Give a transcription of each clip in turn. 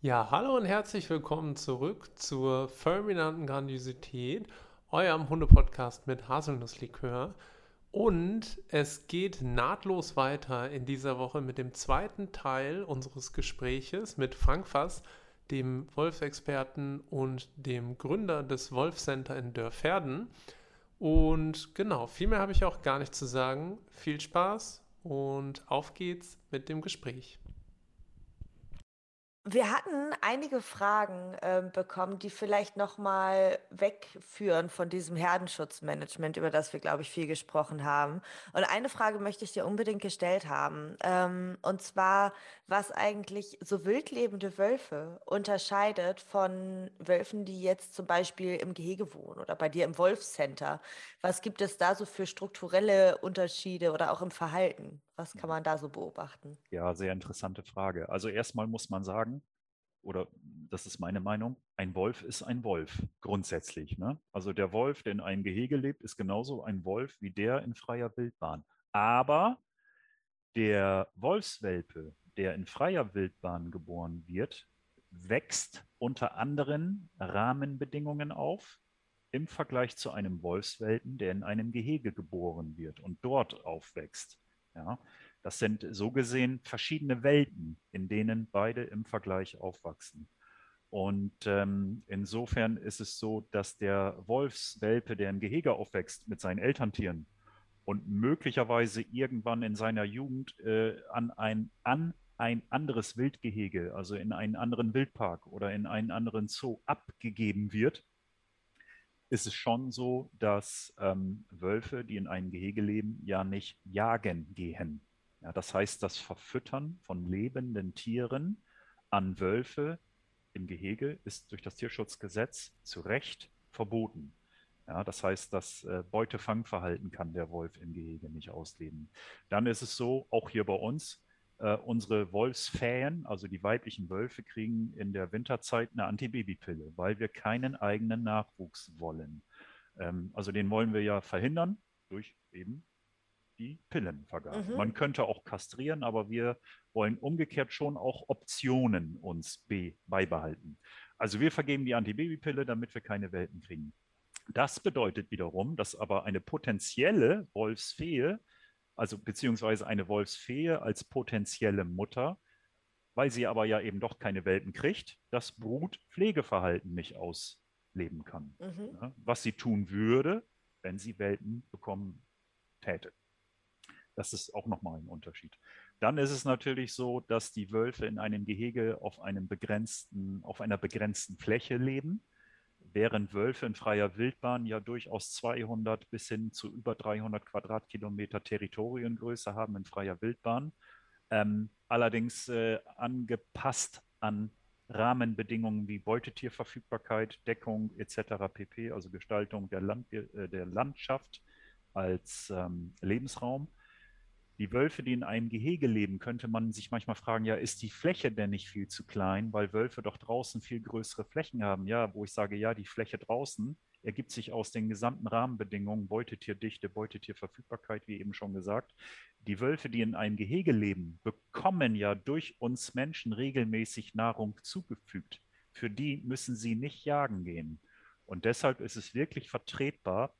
Ja, hallo und herzlich willkommen zurück zur fulminanten Grandiosität, eurem Hundepodcast mit Haselnusslikör. Und es geht nahtlos weiter in dieser Woche mit dem zweiten Teil unseres Gespräches mit Frank Fass, dem Wolfsexperten und dem Gründer des Wolf Center in Dörferden. Und genau, viel mehr habe ich auch gar nicht zu sagen. Viel Spaß und auf geht's mit dem Gespräch. Wir hatten einige Fragen ähm, bekommen, die vielleicht noch mal wegführen von diesem Herdenschutzmanagement, über das wir, glaube ich, viel gesprochen haben. Und eine Frage möchte ich dir unbedingt gestellt haben. Ähm, und zwar, was eigentlich so wildlebende Wölfe unterscheidet von Wölfen, die jetzt zum Beispiel im Gehege wohnen oder bei dir im Wolfscenter. Was gibt es da so für strukturelle Unterschiede oder auch im Verhalten? Was kann man da so beobachten? Ja, sehr interessante Frage. Also erstmal muss man sagen, oder das ist meine Meinung, ein Wolf ist ein Wolf grundsätzlich. Ne? Also der Wolf, der in einem Gehege lebt, ist genauso ein Wolf wie der in freier Wildbahn. Aber der Wolfswelpe, der in freier Wildbahn geboren wird, wächst unter anderen Rahmenbedingungen auf im Vergleich zu einem Wolfswelpen, der in einem Gehege geboren wird und dort aufwächst. Ja, das sind so gesehen verschiedene Welten, in denen beide im Vergleich aufwachsen. Und ähm, insofern ist es so, dass der Wolfswelpe, der im Gehege aufwächst mit seinen Elterntieren und möglicherweise irgendwann in seiner Jugend äh, an, ein, an ein anderes Wildgehege, also in einen anderen Wildpark oder in einen anderen Zoo abgegeben wird, ist es schon so, dass ähm, Wölfe, die in einem Gehege leben, ja nicht jagen gehen. Ja, das heißt, das Verfüttern von lebenden Tieren an Wölfe im Gehege ist durch das Tierschutzgesetz zu Recht verboten. Ja, das heißt, das äh, Beutefangverhalten kann der Wolf im Gehege nicht ausleben. Dann ist es so, auch hier bei uns, äh, unsere Wolfsfähen, also die weiblichen Wölfe, kriegen in der Winterzeit eine Antibabypille, weil wir keinen eigenen Nachwuchs wollen. Ähm, also den wollen wir ja verhindern durch eben die Pillenvergabe. Mhm. Man könnte auch kastrieren, aber wir wollen umgekehrt schon auch Optionen uns beibehalten. Also wir vergeben die Antibabypille, damit wir keine Welpen kriegen. Das bedeutet wiederum, dass aber eine potenzielle Wolfsfehe also beziehungsweise eine Wolfsfehe als potenzielle Mutter, weil sie aber ja eben doch keine Welpen kriegt, das Brutpflegeverhalten nicht ausleben kann. Mhm. Ja, was sie tun würde, wenn sie Welpen bekommen täte. Das ist auch nochmal ein Unterschied. Dann ist es natürlich so, dass die Wölfe in einem Gehege auf, einem begrenzten, auf einer begrenzten Fläche leben während Wölfe in freier Wildbahn ja durchaus 200 bis hin zu über 300 Quadratkilometer Territoriengröße haben in freier Wildbahn, ähm, allerdings äh, angepasst an Rahmenbedingungen wie Beutetierverfügbarkeit, Deckung etc. pp., also Gestaltung der, Land, äh, der Landschaft als ähm, Lebensraum die Wölfe, die in einem Gehege leben, könnte man sich manchmal fragen, ja, ist die Fläche denn nicht viel zu klein, weil Wölfe doch draußen viel größere Flächen haben? Ja, wo ich sage, ja, die Fläche draußen ergibt sich aus den gesamten Rahmenbedingungen, Beutetierdichte, Beutetierverfügbarkeit, wie eben schon gesagt. Die Wölfe, die in einem Gehege leben, bekommen ja durch uns Menschen regelmäßig Nahrung zugefügt. Für die müssen sie nicht jagen gehen. Und deshalb ist es wirklich vertretbar,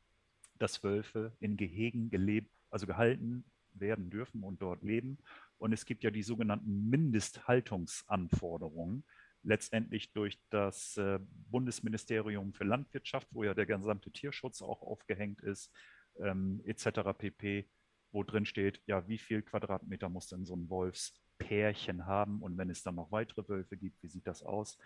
dass Wölfe in Gehegen gelebt, also gehalten werden dürfen und dort leben. Und es gibt ja die sogenannten Mindesthaltungsanforderungen, letztendlich durch das äh, Bundesministerium für Landwirtschaft, wo ja der gesamte Tierschutz auch aufgehängt ist, ähm, etc. pp., wo drin steht, ja, wie viel Quadratmeter muss denn so ein Wolfspärchen haben und wenn es dann noch weitere Wölfe gibt, wie sieht das aus?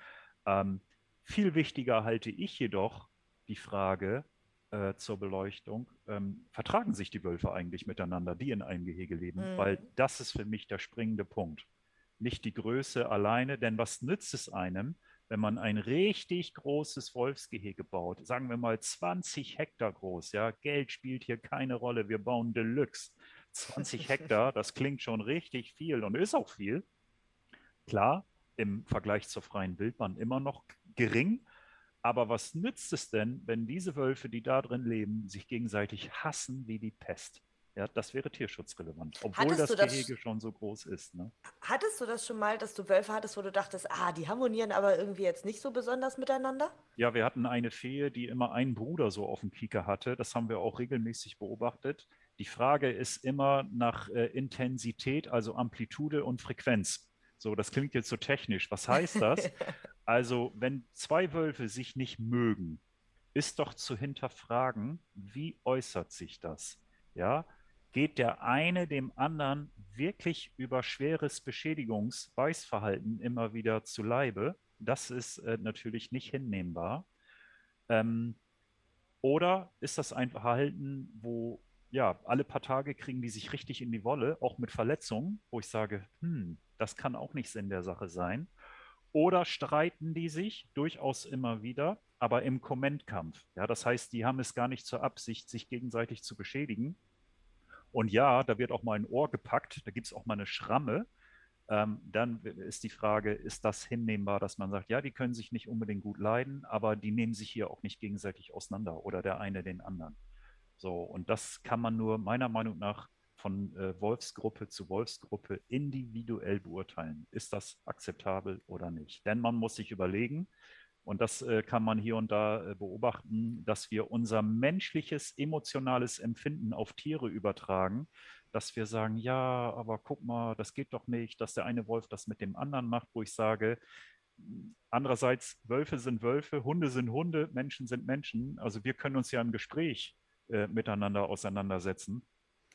Ähm, viel wichtiger halte ich jedoch die Frage, äh, zur Beleuchtung, ähm, vertragen sich die Wölfe eigentlich miteinander, die in einem Gehege leben? Mhm. Weil das ist für mich der springende Punkt. Nicht die Größe alleine, denn was nützt es einem, wenn man ein richtig großes Wolfsgehege baut, sagen wir mal 20 Hektar groß, ja, Geld spielt hier keine Rolle, wir bauen Deluxe. 20 Hektar, das klingt schon richtig viel und ist auch viel. Klar, im Vergleich zur freien Wildbahn immer noch gering, aber was nützt es denn, wenn diese Wölfe, die da drin leben, sich gegenseitig hassen wie die Pest? Ja, das wäre tierschutzrelevant, obwohl Hattest das das- Gehege schon so groß ist. Ne? Hattest du das schon mal, dass du Wölfe hattest, wo du dachtest, ah, die harmonieren aber irgendwie jetzt nicht so besonders miteinander? Ja, wir hatten eine Fee, die immer einen Bruder so auf dem Kieker hatte. Das haben wir auch regelmäßig beobachtet. Die Frage ist immer nach äh, Intensität, also Amplitude und Frequenz. So, das klingt jetzt so technisch. Was heißt das? Also, wenn zwei Wölfe sich nicht mögen, ist doch zu hinterfragen, wie äußert sich das? Ja, geht der eine dem anderen wirklich über schweres Beschädigungs-Beißverhalten immer wieder zu Leibe? Das ist äh, natürlich nicht hinnehmbar. Ähm, oder ist das ein Verhalten, wo ja, alle paar Tage kriegen die sich richtig in die Wolle, auch mit Verletzungen, wo ich sage, hm, das kann auch nicht Sinn der Sache sein. Oder streiten die sich durchaus immer wieder, aber im Kommentkampf. Ja, das heißt, die haben es gar nicht zur Absicht, sich gegenseitig zu beschädigen. Und ja, da wird auch mal ein Ohr gepackt, da gibt es auch mal eine Schramme. Ähm, dann ist die Frage, ist das hinnehmbar, dass man sagt, ja, die können sich nicht unbedingt gut leiden, aber die nehmen sich hier auch nicht gegenseitig auseinander oder der eine den anderen. So, und das kann man nur meiner Meinung nach von äh, Wolfsgruppe zu Wolfsgruppe individuell beurteilen. Ist das akzeptabel oder nicht? Denn man muss sich überlegen, und das äh, kann man hier und da äh, beobachten, dass wir unser menschliches, emotionales Empfinden auf Tiere übertragen, dass wir sagen, ja, aber guck mal, das geht doch nicht, dass der eine Wolf das mit dem anderen macht, wo ich sage, andererseits, Wölfe sind Wölfe, Hunde sind Hunde, Menschen sind Menschen. Also wir können uns ja im Gespräch äh, miteinander auseinandersetzen.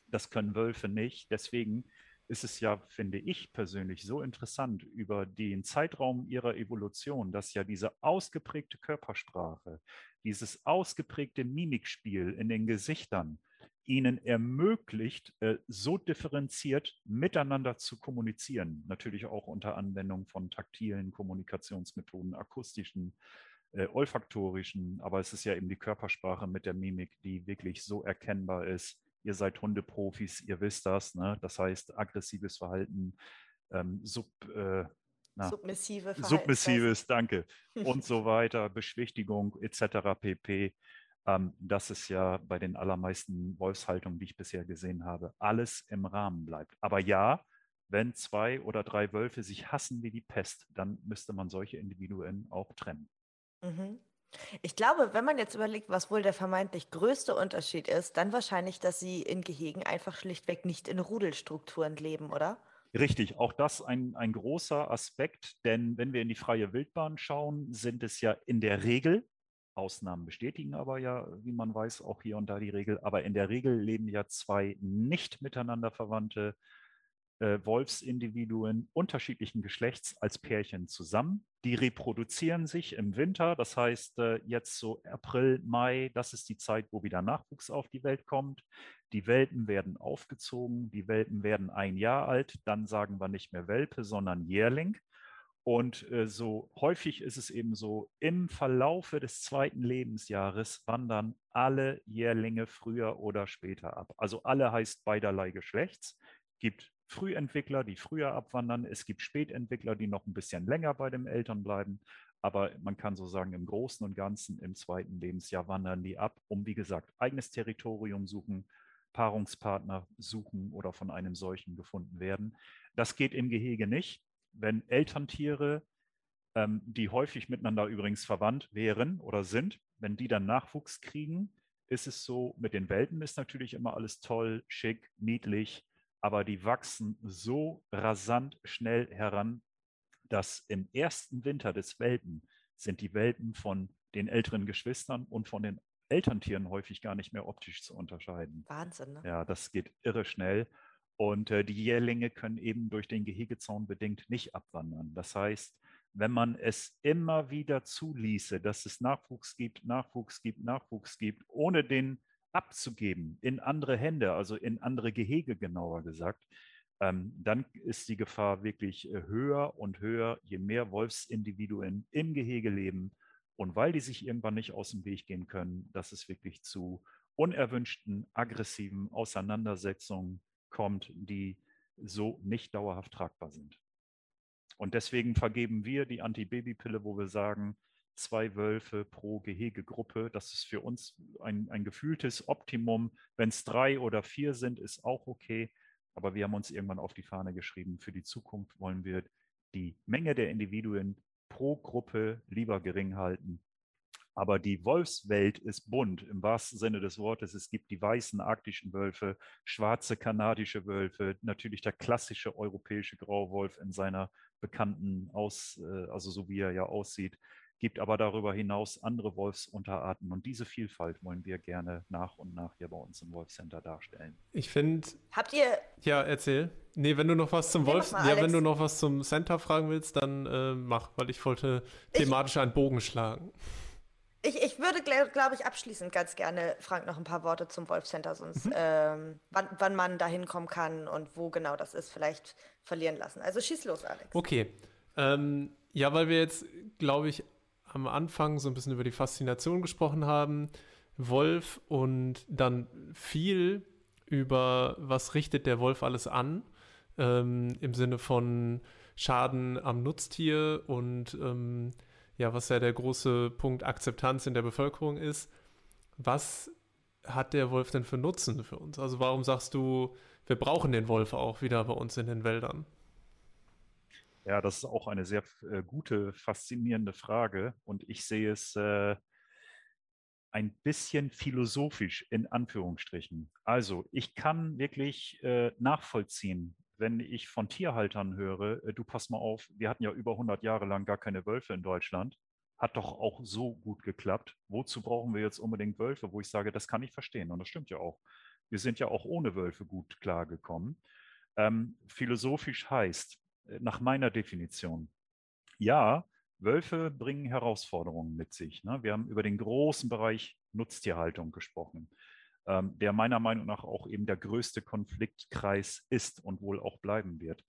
Das können Wölfe nicht. Deswegen ist es ja, finde ich persönlich, so interessant über den Zeitraum ihrer Evolution, dass ja diese ausgeprägte Körpersprache, dieses ausgeprägte Mimikspiel in den Gesichtern ihnen ermöglicht, äh, so differenziert miteinander zu kommunizieren. Natürlich auch unter Anwendung von taktilen Kommunikationsmethoden, akustischen, äh, olfaktorischen, aber es ist ja eben die Körpersprache mit der Mimik, die wirklich so erkennbar ist. Ihr seid Hundeprofis, ihr wisst das. Ne? Das heißt, aggressives Verhalten, ähm, sub, äh, na, Submissive submissives, danke, und so weiter, Beschwichtigung etc. pp. Ähm, das ist ja bei den allermeisten Wolfshaltungen, die ich bisher gesehen habe, alles im Rahmen bleibt. Aber ja, wenn zwei oder drei Wölfe sich hassen wie die Pest, dann müsste man solche Individuen auch trennen. Mhm. Ich glaube, wenn man jetzt überlegt, was wohl der vermeintlich größte Unterschied ist, dann wahrscheinlich, dass sie in Gehegen einfach schlichtweg nicht in Rudelstrukturen leben, oder? Richtig, auch das ein, ein großer Aspekt, denn wenn wir in die freie Wildbahn schauen, sind es ja in der Regel, Ausnahmen bestätigen aber ja, wie man weiß, auch hier und da die Regel, aber in der Regel leben ja zwei nicht miteinander verwandte äh, Wolfsindividuen unterschiedlichen Geschlechts als Pärchen zusammen. Die reproduzieren sich im Winter, das heißt äh, jetzt so April, Mai, das ist die Zeit, wo wieder Nachwuchs auf die Welt kommt. Die Welpen werden aufgezogen, die Welpen werden ein Jahr alt, dann sagen wir nicht mehr Welpe, sondern Jährling. Und äh, so häufig ist es eben so, im Verlaufe des zweiten Lebensjahres wandern alle Jährlinge früher oder später ab. Also alle heißt beiderlei Geschlechts. Gibt Frühentwickler, die früher abwandern. Es gibt Spätentwickler, die noch ein bisschen länger bei den Eltern bleiben. Aber man kann so sagen, im Großen und Ganzen im zweiten Lebensjahr wandern die ab, um, wie gesagt, eigenes Territorium suchen, Paarungspartner suchen oder von einem solchen gefunden werden. Das geht im Gehege nicht wenn Elterntiere, ähm, die häufig miteinander übrigens verwandt wären oder sind, wenn die dann Nachwuchs kriegen, ist es so, mit den Welpen ist natürlich immer alles toll, schick, niedlich, aber die wachsen so rasant schnell heran, dass im ersten Winter des Welpen sind die Welpen von den älteren Geschwistern und von den Elterntieren häufig gar nicht mehr optisch zu unterscheiden. Wahnsinn, ne? Ja, das geht irre schnell. Und äh, die Jährlinge können eben durch den Gehegezaun bedingt nicht abwandern. Das heißt, wenn man es immer wieder zuließe, dass es Nachwuchs gibt, Nachwuchs gibt, Nachwuchs gibt, ohne den abzugeben in andere Hände, also in andere Gehege genauer gesagt, ähm, dann ist die Gefahr wirklich äh, höher und höher, je mehr Wolfsindividuen im Gehege leben. Und weil die sich irgendwann nicht aus dem Weg gehen können, dass es wirklich zu unerwünschten, aggressiven Auseinandersetzungen kommt, die so nicht dauerhaft tragbar sind. Und deswegen vergeben wir die Antibabypille, wo wir sagen, zwei Wölfe pro Gehegegruppe. Das ist für uns ein, ein gefühltes Optimum. Wenn es drei oder vier sind, ist auch okay. Aber wir haben uns irgendwann auf die Fahne geschrieben, für die Zukunft wollen wir die Menge der Individuen pro Gruppe lieber gering halten. Aber die Wolfswelt ist bunt im wahrsten Sinne des Wortes. Es gibt die weißen arktischen Wölfe, schwarze kanadische Wölfe, natürlich der klassische europäische Grauwolf in seiner bekannten Aus, äh, also so wie er ja aussieht gibt aber darüber hinaus andere Wolfsunterarten und diese Vielfalt wollen wir gerne nach und nach hier bei uns im Wolfcenter darstellen. Ich finde. Habt ihr. Ja, erzähl. Nee, wenn du noch was zum Wolf, mal, ja, wenn du noch was zum Center fragen willst, dann äh, mach, weil ich wollte thematisch ich, einen Bogen schlagen. Ich, ich würde, glaube glaub ich, abschließend ganz gerne Frank noch ein paar Worte zum Wolfcenter, sonst mhm. ähm, wann, wann man da hinkommen kann und wo genau das ist, vielleicht verlieren lassen. Also schieß los, Alex. Okay. Ähm, ja, weil wir jetzt, glaube ich, am Anfang so ein bisschen über die Faszination gesprochen haben, Wolf und dann viel über, was richtet der Wolf alles an, ähm, im Sinne von Schaden am Nutztier und ähm, ja, was ja der große Punkt Akzeptanz in der Bevölkerung ist. Was hat der Wolf denn für Nutzen für uns? Also warum sagst du, wir brauchen den Wolf auch wieder bei uns in den Wäldern? Ja, das ist auch eine sehr äh, gute, faszinierende Frage. Und ich sehe es äh, ein bisschen philosophisch in Anführungsstrichen. Also ich kann wirklich äh, nachvollziehen, wenn ich von Tierhaltern höre, äh, du pass mal auf, wir hatten ja über 100 Jahre lang gar keine Wölfe in Deutschland. Hat doch auch so gut geklappt. Wozu brauchen wir jetzt unbedingt Wölfe? Wo ich sage, das kann ich verstehen. Und das stimmt ja auch. Wir sind ja auch ohne Wölfe gut klargekommen. Ähm, philosophisch heißt, nach meiner Definition. Ja, Wölfe bringen Herausforderungen mit sich. Ne? Wir haben über den großen Bereich Nutztierhaltung gesprochen, ähm, der meiner Meinung nach auch eben der größte Konfliktkreis ist und wohl auch bleiben wird.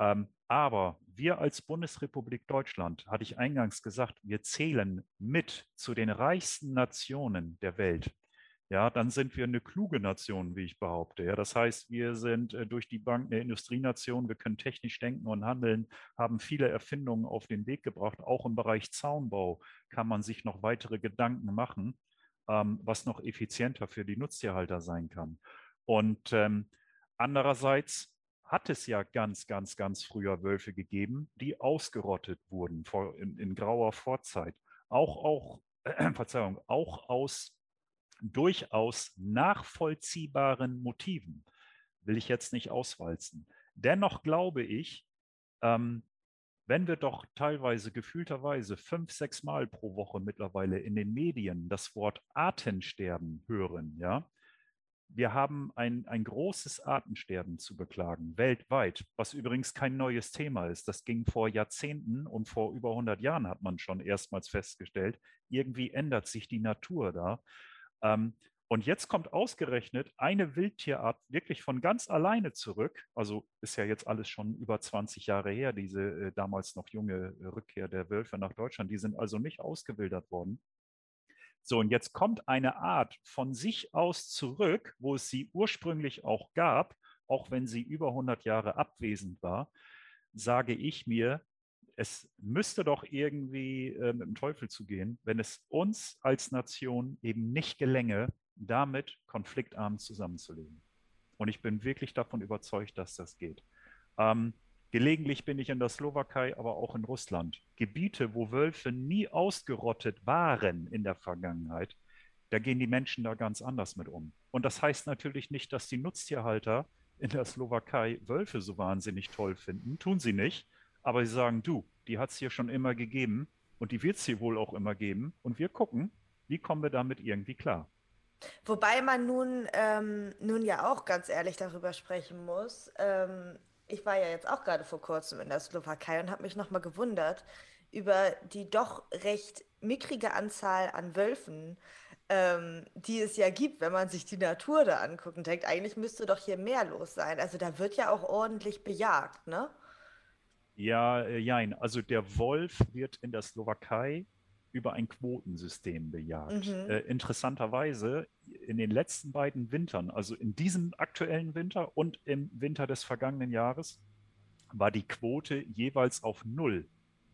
Ähm, aber wir als Bundesrepublik Deutschland, hatte ich eingangs gesagt, wir zählen mit zu den reichsten Nationen der Welt ja, dann sind wir eine kluge Nation, wie ich behaupte. Ja, das heißt, wir sind äh, durch die Bank eine Industrienation, wir können technisch denken und handeln, haben viele Erfindungen auf den Weg gebracht. Auch im Bereich Zaunbau kann man sich noch weitere Gedanken machen, ähm, was noch effizienter für die Nutztierhalter sein kann. Und ähm, andererseits hat es ja ganz, ganz, ganz früher Wölfe gegeben, die ausgerottet wurden in, in grauer Vorzeit. Auch, auch, äh, Verzeihung, auch aus durchaus nachvollziehbaren Motiven will ich jetzt nicht auswalzen. Dennoch glaube ich, ähm, wenn wir doch teilweise gefühlterweise fünf, sechs Mal pro Woche mittlerweile in den Medien das Wort Artensterben hören, ja, wir haben ein, ein großes Artensterben zu beklagen, weltweit, was übrigens kein neues Thema ist. Das ging vor Jahrzehnten und vor über 100 Jahren hat man schon erstmals festgestellt, irgendwie ändert sich die Natur da. Ähm, und jetzt kommt ausgerechnet eine Wildtierart wirklich von ganz alleine zurück. Also ist ja jetzt alles schon über 20 Jahre her, diese äh, damals noch junge äh, Rückkehr der Wölfe nach Deutschland. Die sind also nicht ausgewildert worden. So, und jetzt kommt eine Art von sich aus zurück, wo es sie ursprünglich auch gab, auch wenn sie über 100 Jahre abwesend war, sage ich mir, es müsste doch irgendwie äh, mit dem Teufel zugehen, wenn es uns als Nation eben nicht gelänge, damit konfliktarm zusammenzuleben. Und ich bin wirklich davon überzeugt, dass das geht. Ähm, gelegentlich bin ich in der Slowakei, aber auch in Russland. Gebiete, wo Wölfe nie ausgerottet waren in der Vergangenheit, da gehen die Menschen da ganz anders mit um. Und das heißt natürlich nicht, dass die Nutztierhalter in der Slowakei Wölfe so wahnsinnig toll finden. Tun sie nicht aber sie sagen, du, die hat es hier schon immer gegeben und die wird es hier wohl auch immer geben. Und wir gucken, wie kommen wir damit irgendwie klar. Wobei man nun, ähm, nun ja auch ganz ehrlich darüber sprechen muss. Ähm, ich war ja jetzt auch gerade vor kurzem in der Slowakei und habe mich nochmal gewundert über die doch recht mickrige Anzahl an Wölfen, ähm, die es ja gibt, wenn man sich die Natur da anguckt und denkt, eigentlich müsste doch hier mehr los sein. Also da wird ja auch ordentlich bejagt, ne? Ja, äh, jein. Also der Wolf wird in der Slowakei über ein Quotensystem bejagt. Mhm. Äh, interessanterweise in den letzten beiden Wintern, also in diesem aktuellen Winter und im Winter des vergangenen Jahres, war die Quote jeweils auf Null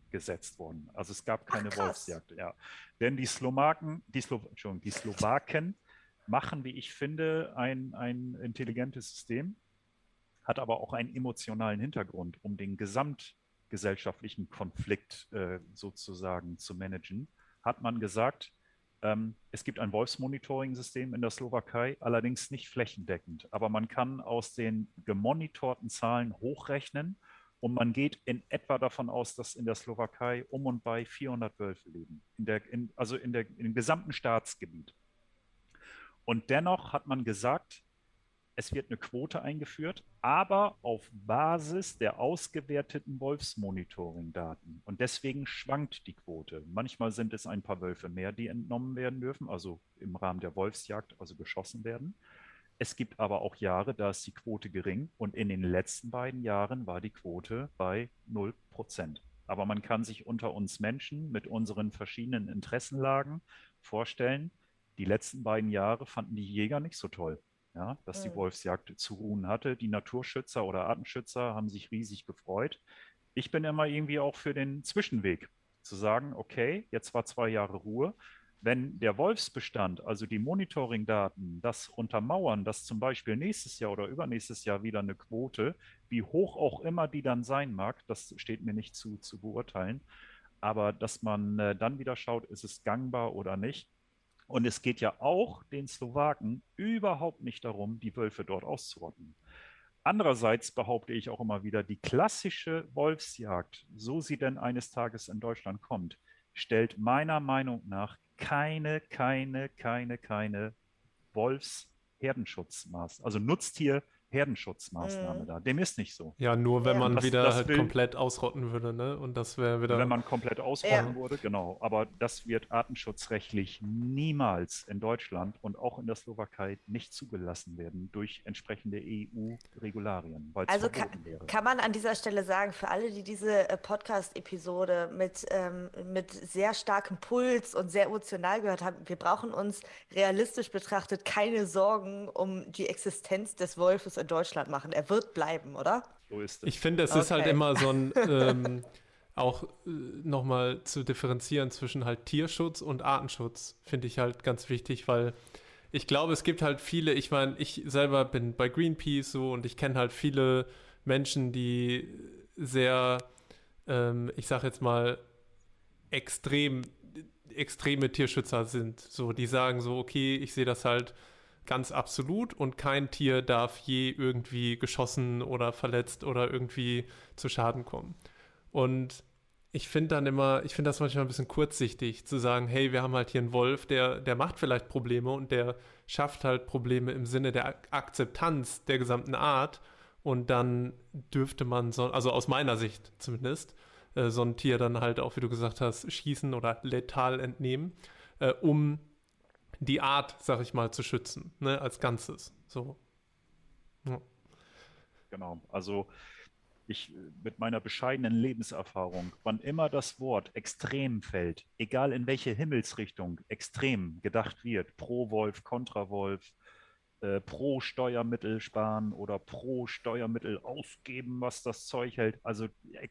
gesetzt worden. Also es gab keine Ach, Wolfsjagd. Ja. Denn die Slowaken, die, Slo die Slowaken machen, wie ich finde, ein, ein intelligentes System, hat aber auch einen emotionalen Hintergrund, um den gesamtgesellschaftlichen Konflikt äh, sozusagen zu managen. Hat man gesagt, ähm, es gibt ein Wolfsmonitoring-System in der Slowakei, allerdings nicht flächendeckend. Aber man kann aus den gemonitorten Zahlen hochrechnen und man geht in etwa davon aus, dass in der Slowakei um und bei 400 Wölfe leben, in der, in, also in der, im gesamten Staatsgebiet. Und dennoch hat man gesagt, es wird eine Quote eingeführt, aber auf Basis der ausgewerteten Wolfsmonitoring-Daten. Und deswegen schwankt die Quote. Manchmal sind es ein paar Wölfe mehr, die entnommen werden dürfen, also im Rahmen der Wolfsjagd, also geschossen werden. Es gibt aber auch Jahre, da ist die Quote gering und in den letzten beiden Jahren war die Quote bei 0 Prozent. Aber man kann sich unter uns Menschen mit unseren verschiedenen Interessenlagen vorstellen, die letzten beiden Jahre fanden die Jäger nicht so toll ja, dass die Wolfsjagd zu ruhen hatte. Die Naturschützer oder Artenschützer haben sich riesig gefreut. Ich bin immer irgendwie auch für den Zwischenweg zu sagen, okay, jetzt war zwei Jahre Ruhe. Wenn der Wolfsbestand, also die Monitoring-Daten, das untermauern, dass zum Beispiel nächstes Jahr oder übernächstes Jahr wieder eine Quote, wie hoch auch immer die dann sein mag, das steht mir nicht zu, zu beurteilen. Aber dass man äh, dann wieder schaut, ist es gangbar oder nicht, und es geht ja auch den Slowaken überhaupt nicht darum, die Wölfe dort auszurotten. Andererseits behaupte ich auch immer wieder, die klassische Wolfsjagd, so sie denn eines Tages in Deutschland kommt, stellt meiner Meinung nach keine, keine, keine, keine Wolfsherdenschutzmaß, also Nutztier Herdenschutzmaßnahme mhm. da. Dem ist nicht so. Ja, nur wenn ja. man das, wieder das halt will, komplett ausrotten würde, ne? Und das wäre wieder. Wenn man komplett ausrotten ja. würde, genau. Aber das wird artenschutzrechtlich niemals in Deutschland und auch in der Slowakei nicht zugelassen werden durch entsprechende EU-Regularien. Also kann, kann, man an dieser Stelle sagen, für alle, die diese äh, Podcast-Episode mit, ähm, mit sehr starkem Puls und sehr emotional gehört haben, wir brauchen uns realistisch betrachtet keine Sorgen um die Existenz des Wolfes in Deutschland machen. Er wird bleiben, oder? So ist es. Ich finde, es okay. ist halt immer so ein, ähm, auch äh, nochmal zu differenzieren zwischen halt Tierschutz und Artenschutz, finde ich halt ganz wichtig, weil ich glaube, es gibt halt viele, ich meine, ich selber bin bei Greenpeace so und ich kenne halt viele Menschen, die sehr, ähm, ich sag jetzt mal, extrem, extreme Tierschützer sind. So, die sagen so, okay, ich sehe das halt ganz absolut und kein Tier darf je irgendwie geschossen oder verletzt oder irgendwie zu Schaden kommen. Und ich finde dann immer, ich finde das manchmal ein bisschen kurzsichtig zu sagen, hey, wir haben halt hier einen Wolf, der, der macht vielleicht Probleme und der schafft halt Probleme im Sinne der Akzeptanz der gesamten Art und dann dürfte man so, also aus meiner Sicht zumindest, äh, so ein Tier dann halt auch, wie du gesagt hast, schießen oder letal entnehmen, äh, um die Art, sag ich mal, zu schützen, ne, als Ganzes. So. Ja. Genau, also ich mit meiner bescheidenen Lebenserfahrung, wann immer das Wort extrem fällt, egal in welche Himmelsrichtung extrem gedacht wird, pro Wolf, kontra Wolf, äh, pro Steuermittel sparen oder pro Steuermittel ausgeben, was das Zeug hält. Also e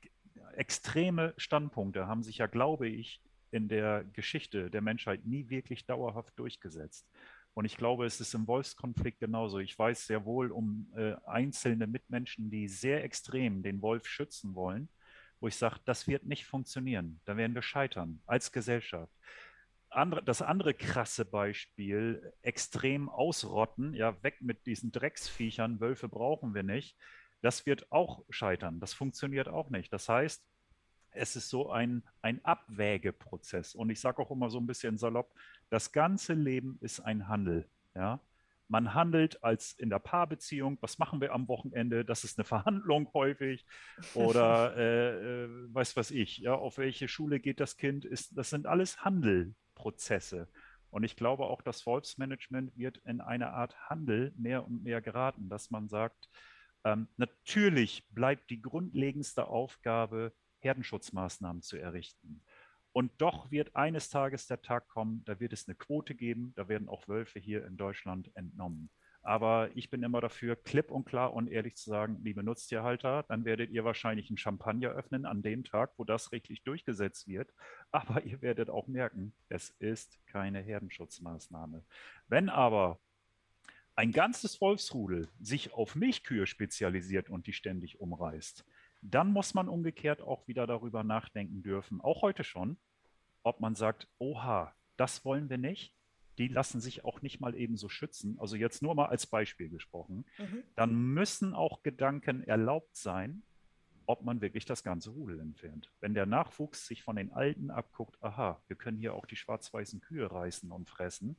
extreme Standpunkte haben sich ja, glaube ich, in der Geschichte der Menschheit nie wirklich dauerhaft durchgesetzt. Und ich glaube, es ist im Wolfskonflikt genauso. Ich weiß sehr wohl um äh, einzelne Mitmenschen, die sehr extrem den Wolf schützen wollen, wo ich sage, das wird nicht funktionieren. Da werden wir scheitern als Gesellschaft. Andere, das andere krasse Beispiel, extrem ausrotten, ja, weg mit diesen Drecksviechern, Wölfe brauchen wir nicht. Das wird auch scheitern. Das funktioniert auch nicht. Das heißt, es ist so ein, ein Abwägeprozess. Und ich sage auch immer so ein bisschen salopp, das ganze Leben ist ein Handel. Ja? Man handelt als in der Paarbeziehung, was machen wir am Wochenende? Das ist eine Verhandlung häufig. Oder äh, äh, weiß was ich, ja, auf welche Schule geht das Kind? Ist, das sind alles Handelprozesse. Und ich glaube auch, das Wolfsmanagement wird in eine Art Handel mehr und mehr geraten, dass man sagt, ähm, natürlich bleibt die grundlegendste Aufgabe, Herdenschutzmaßnahmen zu errichten. Und doch wird eines Tages der Tag kommen, da wird es eine Quote geben, da werden auch Wölfe hier in Deutschland entnommen. Aber ich bin immer dafür, klipp und klar und ehrlich zu sagen, liebe Nutztierhalter, dann werdet ihr wahrscheinlich einen Champagner öffnen an dem Tag, wo das rechtlich durchgesetzt wird. Aber ihr werdet auch merken, es ist keine Herdenschutzmaßnahme. Wenn aber ein ganzes Wolfsrudel sich auf Milchkühe spezialisiert und die ständig umreißt, dann muss man umgekehrt auch wieder darüber nachdenken dürfen, auch heute schon, ob man sagt, oha, das wollen wir nicht die lassen sich auch nicht mal eben so schützen. Also jetzt nur mal als Beispiel gesprochen. Mhm. Dann müssen auch Gedanken erlaubt sein, ob man wirklich das ganze Rudel entfernt. Wenn der Nachwuchs sich von den Alten abguckt, aha, wir können hier auch die schwarz-weißen Kühe reißen und fressen.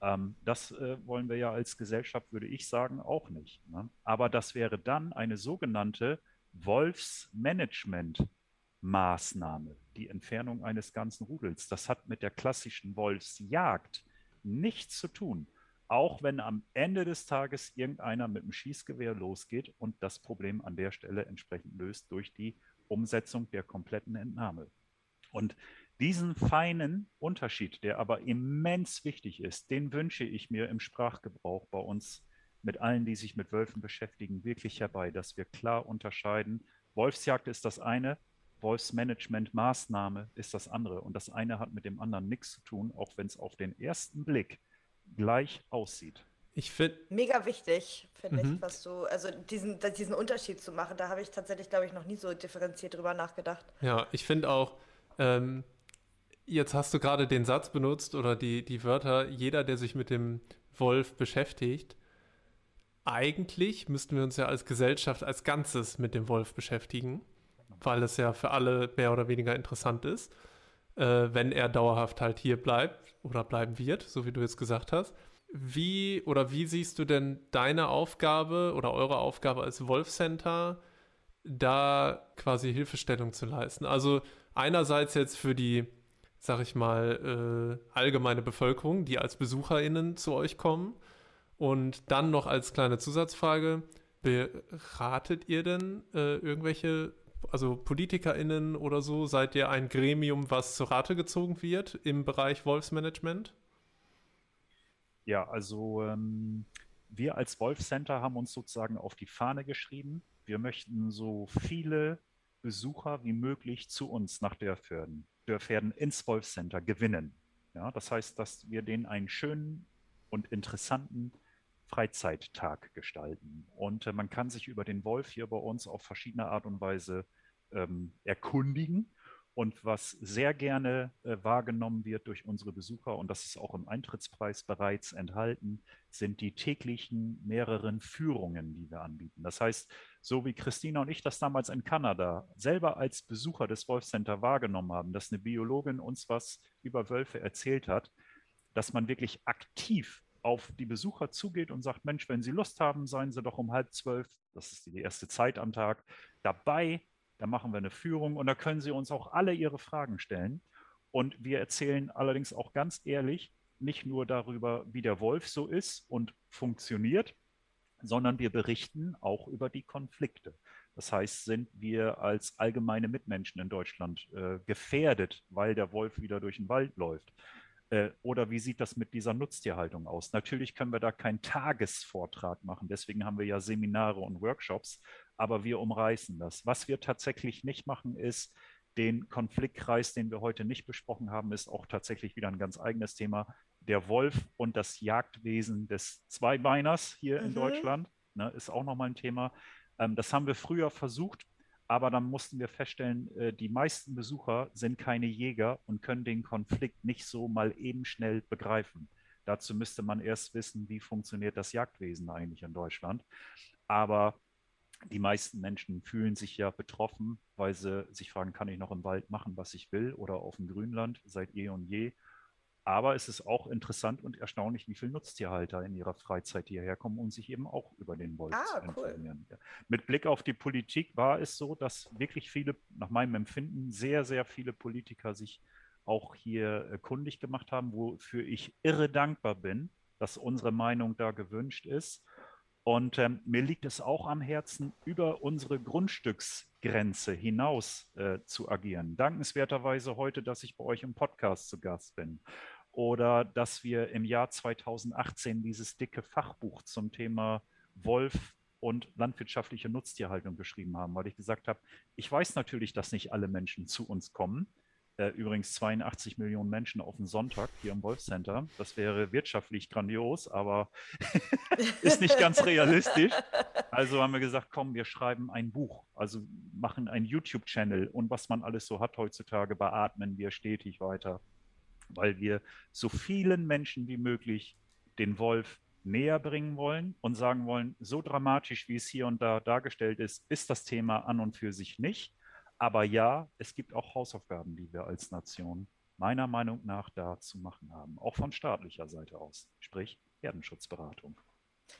Ähm, das äh, wollen wir ja als Gesellschaft, würde ich sagen, auch nicht. Ne? Aber das wäre dann eine sogenannte Wolfsmanagement-Maßnahme, die Entfernung eines ganzen Rudels. Das hat mit der klassischen Wolfsjagd nichts zu tun. Auch wenn am Ende des Tages irgendeiner mit dem Schießgewehr losgeht und das Problem an der Stelle entsprechend löst durch die Umsetzung der kompletten Entnahme. Und diesen feinen Unterschied, der aber immens wichtig ist, den wünsche ich mir im Sprachgebrauch bei uns mit allen, die sich mit Wölfen beschäftigen, wirklich herbei, dass wir klar unterscheiden. Wolfsjagd ist das eine, Wolfsmanagement-Maßnahme ist das andere. Und das eine hat mit dem anderen nichts zu tun, auch wenn es auf den ersten Blick gleich aussieht. Ich finde. Mega wichtig, finde mhm. ich, was du, also diesen, diesen Unterschied zu machen, da habe ich tatsächlich, glaube ich, noch nie so differenziert drüber nachgedacht. Ja, ich finde auch, ähm, jetzt hast du gerade den Satz benutzt oder die, die Wörter, jeder, der sich mit dem Wolf beschäftigt. Eigentlich müssten wir uns ja als Gesellschaft als Ganzes mit dem Wolf beschäftigen weil es ja für alle mehr oder weniger interessant ist, äh, wenn er dauerhaft halt hier bleibt oder bleiben wird, so wie du jetzt gesagt hast. Wie oder wie siehst du denn deine Aufgabe oder eure Aufgabe als Wolf Center, da quasi Hilfestellung zu leisten? Also einerseits jetzt für die, sag ich mal, äh, allgemeine Bevölkerung, die als BesucherInnen zu euch kommen. Und dann noch als kleine Zusatzfrage, beratet ihr denn äh, irgendwelche also PolitikerInnen oder so, seid ihr ein Gremium, was zur Rate gezogen wird im Bereich Wolfsmanagement? Ja, also ähm, wir als Wolf Center haben uns sozusagen auf die Fahne geschrieben. Wir möchten so viele Besucher wie möglich zu uns nach Dörfern, Dörfern ins Wolf Center gewinnen. Ja, das heißt, dass wir denen einen schönen und interessanten Freizeittag gestalten. Und äh, man kann sich über den Wolf hier bei uns auf verschiedene Art und Weise ähm, erkundigen. Und was sehr gerne äh, wahrgenommen wird durch unsere Besucher, und das ist auch im Eintrittspreis bereits enthalten, sind die täglichen mehreren Führungen, die wir anbieten. Das heißt, so wie Christina und ich das damals in Kanada selber als Besucher des Wolf Center wahrgenommen haben, dass eine Biologin uns was über Wölfe erzählt hat, dass man wirklich aktiv auf die Besucher zugeht und sagt, Mensch, wenn Sie Lust haben, seien Sie doch um halb zwölf, das ist die erste Zeit am Tag, dabei. Da machen wir eine Führung und da können Sie uns auch alle Ihre Fragen stellen. Und wir erzählen allerdings auch ganz ehrlich nicht nur darüber, wie der Wolf so ist und funktioniert, sondern wir berichten auch über die Konflikte. Das heißt, sind wir als allgemeine Mitmenschen in Deutschland äh, gefährdet, weil der Wolf wieder durch den Wald läuft? Äh, oder wie sieht das mit dieser Nutztierhaltung aus? Natürlich können wir da keinen Tagesvortrag machen, deswegen haben wir ja Seminare und Workshops, aber wir umreißen das. Was wir tatsächlich nicht machen, ist den Konfliktkreis, den wir heute nicht besprochen haben, ist auch tatsächlich wieder ein ganz eigenes Thema. Der Wolf und das Jagdwesen des Zweibeiners hier mhm. in Deutschland ne, ist auch nochmal ein Thema. Ähm, das haben wir früher versucht, aber dann mussten wir feststellen, äh, die meisten Besucher sind keine Jäger und können den Konflikt nicht so mal eben schnell begreifen. Dazu müsste man erst wissen, wie funktioniert das Jagdwesen eigentlich in Deutschland. Aber die meisten Menschen fühlen sich ja betroffen, weil sie sich fragen, kann ich noch im Wald machen, was ich will oder auf dem Grünland seit eh und je. Aber es ist auch interessant und erstaunlich, wie viele Nutztierhalter in ihrer Freizeit hierher kommen und sich eben auch über den Wolf ah, zu informieren. Cool. Mit Blick auf die Politik war es so, dass wirklich viele, nach meinem Empfinden, sehr, sehr viele Politiker sich auch hier äh, kundig gemacht haben, wofür ich irre dankbar bin, dass unsere Meinung da gewünscht ist. Und ähm, mir liegt es auch am Herzen, über unsere Grundstücksgrenze hinaus äh, zu agieren. Dankenswerterweise heute, dass ich bei euch im Podcast zu Gast bin. Oder dass wir im Jahr 2018 dieses dicke Fachbuch zum Thema Wolf und landwirtschaftliche Nutztierhaltung geschrieben haben, weil ich gesagt habe, ich weiß natürlich, dass nicht alle Menschen zu uns kommen. Äh, übrigens 82 Millionen Menschen auf dem Sonntag hier im Wolf Center. Das wäre wirtschaftlich grandios, aber ist nicht ganz realistisch. Also haben wir gesagt, komm, wir schreiben ein Buch, also machen einen YouTube-Channel und was man alles so hat heutzutage, beatmen wir stetig weiter, weil wir so vielen Menschen wie möglich den Wolf näher bringen wollen und sagen wollen, so dramatisch, wie es hier und da dargestellt ist, ist das Thema an und für sich nicht. Aber ja, es gibt auch Hausaufgaben, die wir als Nation meiner Meinung nach da zu machen haben, auch von staatlicher Seite aus, sprich Herdenschutzberatung.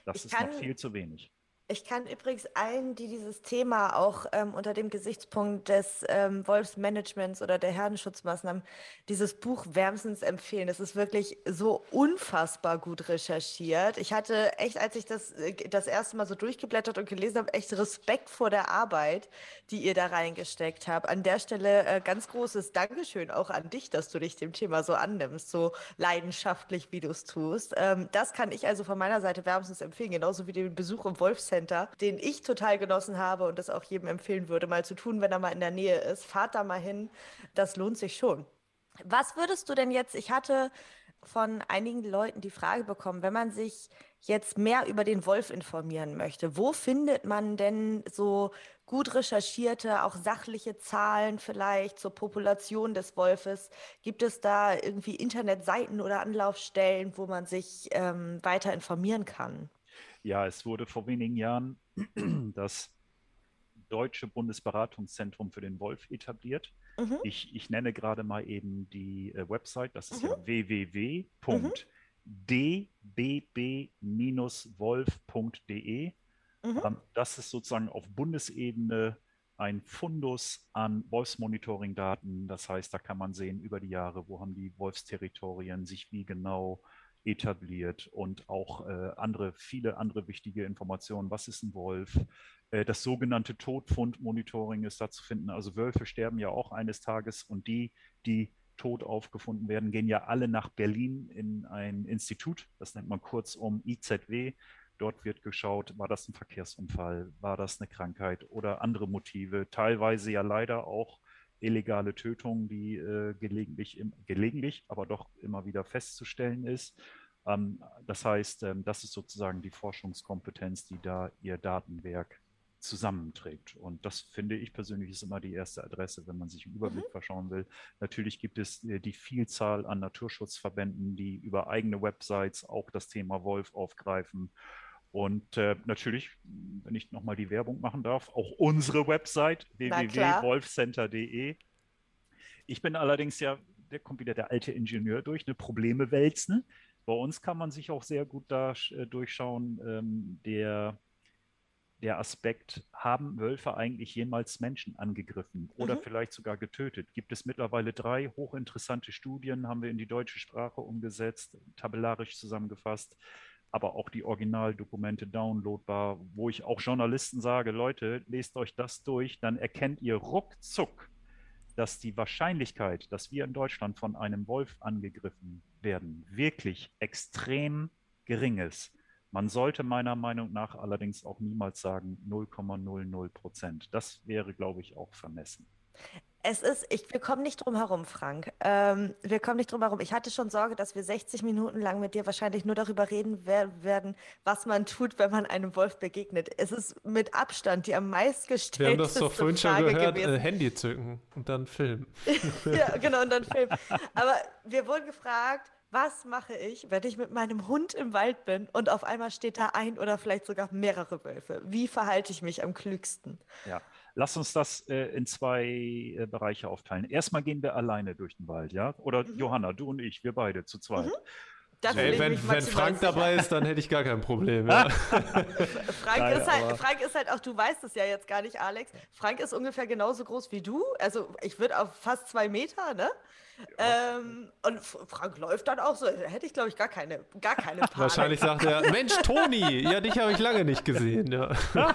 Das ich ist noch viel zu wenig. Ich kann übrigens allen, die dieses Thema auch ähm, unter dem Gesichtspunkt des ähm, Wolfsmanagements oder der Herdenschutzmaßnahmen, dieses Buch wärmstens empfehlen. Das ist wirklich so unfassbar gut recherchiert. Ich hatte echt, als ich das äh, das erste Mal so durchgeblättert und gelesen habe, echt Respekt vor der Arbeit, die ihr da reingesteckt habt. An der Stelle äh, ganz großes Dankeschön auch an dich, dass du dich dem Thema so annimmst, so leidenschaftlich, wie du es tust. Ähm, das kann ich also von meiner Seite wärmstens empfehlen, genauso wie den Besuch im Wolfszentrum Center, den ich total genossen habe und das auch jedem empfehlen würde, mal zu tun, wenn er mal in der Nähe ist. Fahrt da mal hin, das lohnt sich schon. Was würdest du denn jetzt, ich hatte von einigen Leuten die Frage bekommen, wenn man sich jetzt mehr über den Wolf informieren möchte, wo findet man denn so gut recherchierte, auch sachliche Zahlen vielleicht zur Population des Wolfes? Gibt es da irgendwie Internetseiten oder Anlaufstellen, wo man sich ähm, weiter informieren kann? Ja, es wurde vor wenigen Jahren das Deutsche Bundesberatungszentrum für den Wolf etabliert. Mhm. Ich, ich, nenne gerade mal eben die äh, Website, das ist mhm. ja www.dbb-wolf.de. Mhm. Ähm, das ist sozusagen auf Bundesebene ein Fundus an Wolfsmonitoring-Daten. Das heißt, da kann man sehen über die Jahre, wo haben die Wolfsterritorien sich wie genau etabliert und auch äh, andere, viele andere wichtige Informationen. Was ist ein Wolf? Äh, das sogenannte Todfund-Monitoring ist da zu finden. Also Wölfe sterben ja auch eines Tages und die, die tot aufgefunden werden, gehen ja alle nach Berlin in ein Institut. Das nennt man kurz um IZW. Dort wird geschaut, war das ein Verkehrsunfall, war das eine Krankheit oder andere Motive, teilweise ja leider auch illegale Tötung, die äh, gelegentlich, im, gelegentlich, aber doch immer wieder festzustellen ist. Ähm, das heißt, ähm, das ist sozusagen die Forschungskompetenz, die da ihr Datenwerk zusammenträgt. Und das finde ich persönlich ist immer die erste Adresse, wenn man sich einen Überblick mhm. verschauen will. Natürlich gibt es äh, die Vielzahl an Naturschutzverbänden, die über eigene Websites auch das Thema Wolf aufgreifen und äh, natürlich, wenn ich nochmal die Werbung machen darf, auch unsere Website www.wolfcenter.de. Ich bin allerdings ja, da kommt wieder der alte Ingenieur durch, eine Probleme wälzen. Bei uns kann man sich auch sehr gut da äh, durchschauen, ähm, der, der Aspekt, haben Wölfe eigentlich jemals Menschen angegriffen oder mhm. vielleicht sogar getötet? Gibt es mittlerweile drei hochinteressante Studien, haben wir in die deutsche Sprache umgesetzt, tabellarisch zusammengefasst aber auch die Originaldokumente downloadbar, wo ich auch Journalisten sage, Leute, lest euch das durch, dann erkennt ihr ruckzuck, dass die Wahrscheinlichkeit, dass wir in Deutschland von einem Wolf angegriffen werden, wirklich extrem gering ist. Man sollte meiner Meinung nach allerdings auch niemals sagen 0,00 Prozent. Das wäre, glaube ich, auch vermessen. Es ist, ich, wir kommen nicht drum herum, Frank. Ähm, wir kommen nicht drum herum. Ich hatte schon Sorge, dass wir 60 Minuten lang mit dir wahrscheinlich nur darüber reden werden, was man tut, wenn man einem Wolf begegnet. Es ist mit Abstand die am meistgestellte Wir haben das doch vorhin schon gehört, äh, Handy zücken und dann filmen. ja, genau, und dann filmen. Aber wir wurden gefragt, was mache ich, wenn ich mit meinem Hund im Wald bin und auf einmal steht da ein oder vielleicht sogar mehrere Wölfe? Wie verhalte ich mich am klügsten? Ja, Lass uns das äh, in zwei äh, Bereiche aufteilen. Erstmal gehen wir alleine durch den Wald, ja? Oder mhm. Johanna, du und ich, wir beide zu zweit. Mhm. Ey, wenn, wenn Frank sicher. dabei ist, dann hätte ich gar kein Problem. Ja. Frank, Nein, ist halt, Frank ist halt auch, du weißt es ja jetzt gar nicht, Alex. Frank ist ungefähr genauso groß wie du. Also ich würde auf fast zwei Meter, ne? Ähm, und Frank läuft dann auch so, da hätte ich glaube ich gar keine, gar keine Panik. Wahrscheinlich sagt er, Mensch Toni, ja dich habe ich lange nicht gesehen. Ja.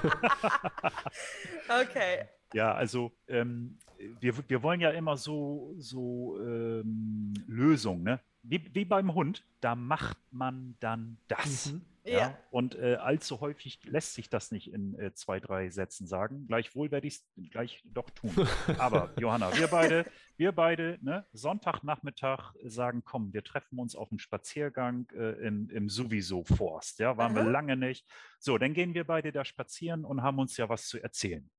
okay. Ja, also ähm, wir, wir wollen ja immer so, so ähm, Lösungen, ne? Wie, wie beim Hund, da macht man dann das. Mhm. Ja. ja. Und äh, allzu häufig lässt sich das nicht in äh, zwei, drei Sätzen sagen. Gleichwohl werde ich es gleich doch tun. Aber Johanna, wir beide, wir beide, ne, Sonntagnachmittag sagen, komm, wir treffen uns auf einem Spaziergang äh, im, im sowieso Forst. Ja, waren Aha. wir lange nicht. So, dann gehen wir beide da spazieren und haben uns ja was zu erzählen.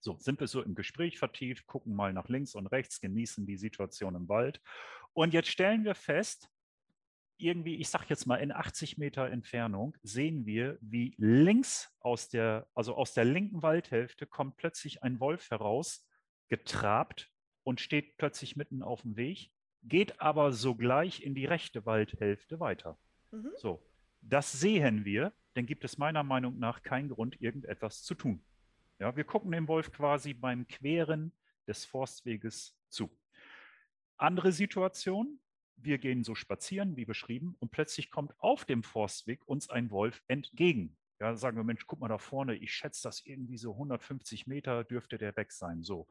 So, sind wir so im Gespräch vertieft, gucken mal nach links und rechts, genießen die Situation im Wald. Und jetzt stellen wir fest, irgendwie, ich sage jetzt mal, in 80 Meter Entfernung sehen wir, wie links aus der, also aus der linken Waldhälfte kommt plötzlich ein Wolf heraus, getrabt und steht plötzlich mitten auf dem Weg, geht aber sogleich in die rechte Waldhälfte weiter. Mhm. So, das sehen wir, dann gibt es meiner Meinung nach keinen Grund, irgendetwas zu tun. Ja, wir gucken dem Wolf quasi beim Queren des Forstweges zu. Andere Situation, wir gehen so spazieren, wie beschrieben, und plötzlich kommt auf dem Forstweg uns ein Wolf entgegen. Ja, sagen wir, Mensch, guck mal da vorne, ich schätze das irgendwie so 150 Meter dürfte der weg sein. So,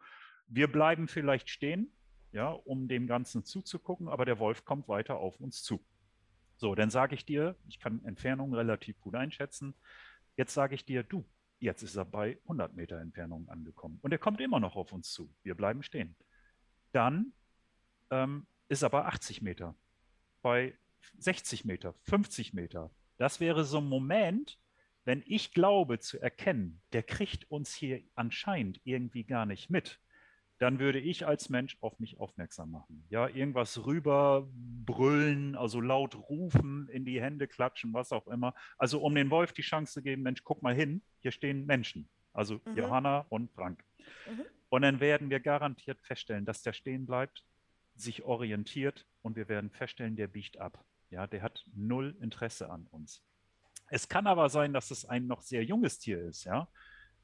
wir bleiben vielleicht stehen, ja, um dem Ganzen zuzugucken, aber der Wolf kommt weiter auf uns zu. So, dann sage ich dir, ich kann Entfernungen relativ gut einschätzen. Jetzt sage ich dir, du, Jetzt ist er bei 100 Meter Entfernung angekommen und er kommt immer noch auf uns zu. Wir bleiben stehen. Dann ähm, ist er bei 80 Meter, bei 60 Meter, 50 Meter. Das wäre so ein Moment, wenn ich glaube zu erkennen, der kriegt uns hier anscheinend irgendwie gar nicht mit dann würde ich als Mensch auf mich aufmerksam machen. Ja, irgendwas rüber brüllen, also laut rufen, in die Hände klatschen, was auch immer. Also um den Wolf die Chance zu geben, Mensch, guck mal hin, hier stehen Menschen. Also mhm. Johanna und Frank. Mhm. Und dann werden wir garantiert feststellen, dass der stehen bleibt, sich orientiert und wir werden feststellen, der biegt ab. Ja, der hat null Interesse an uns. Es kann aber sein, dass es ein noch sehr junges Tier ist, ja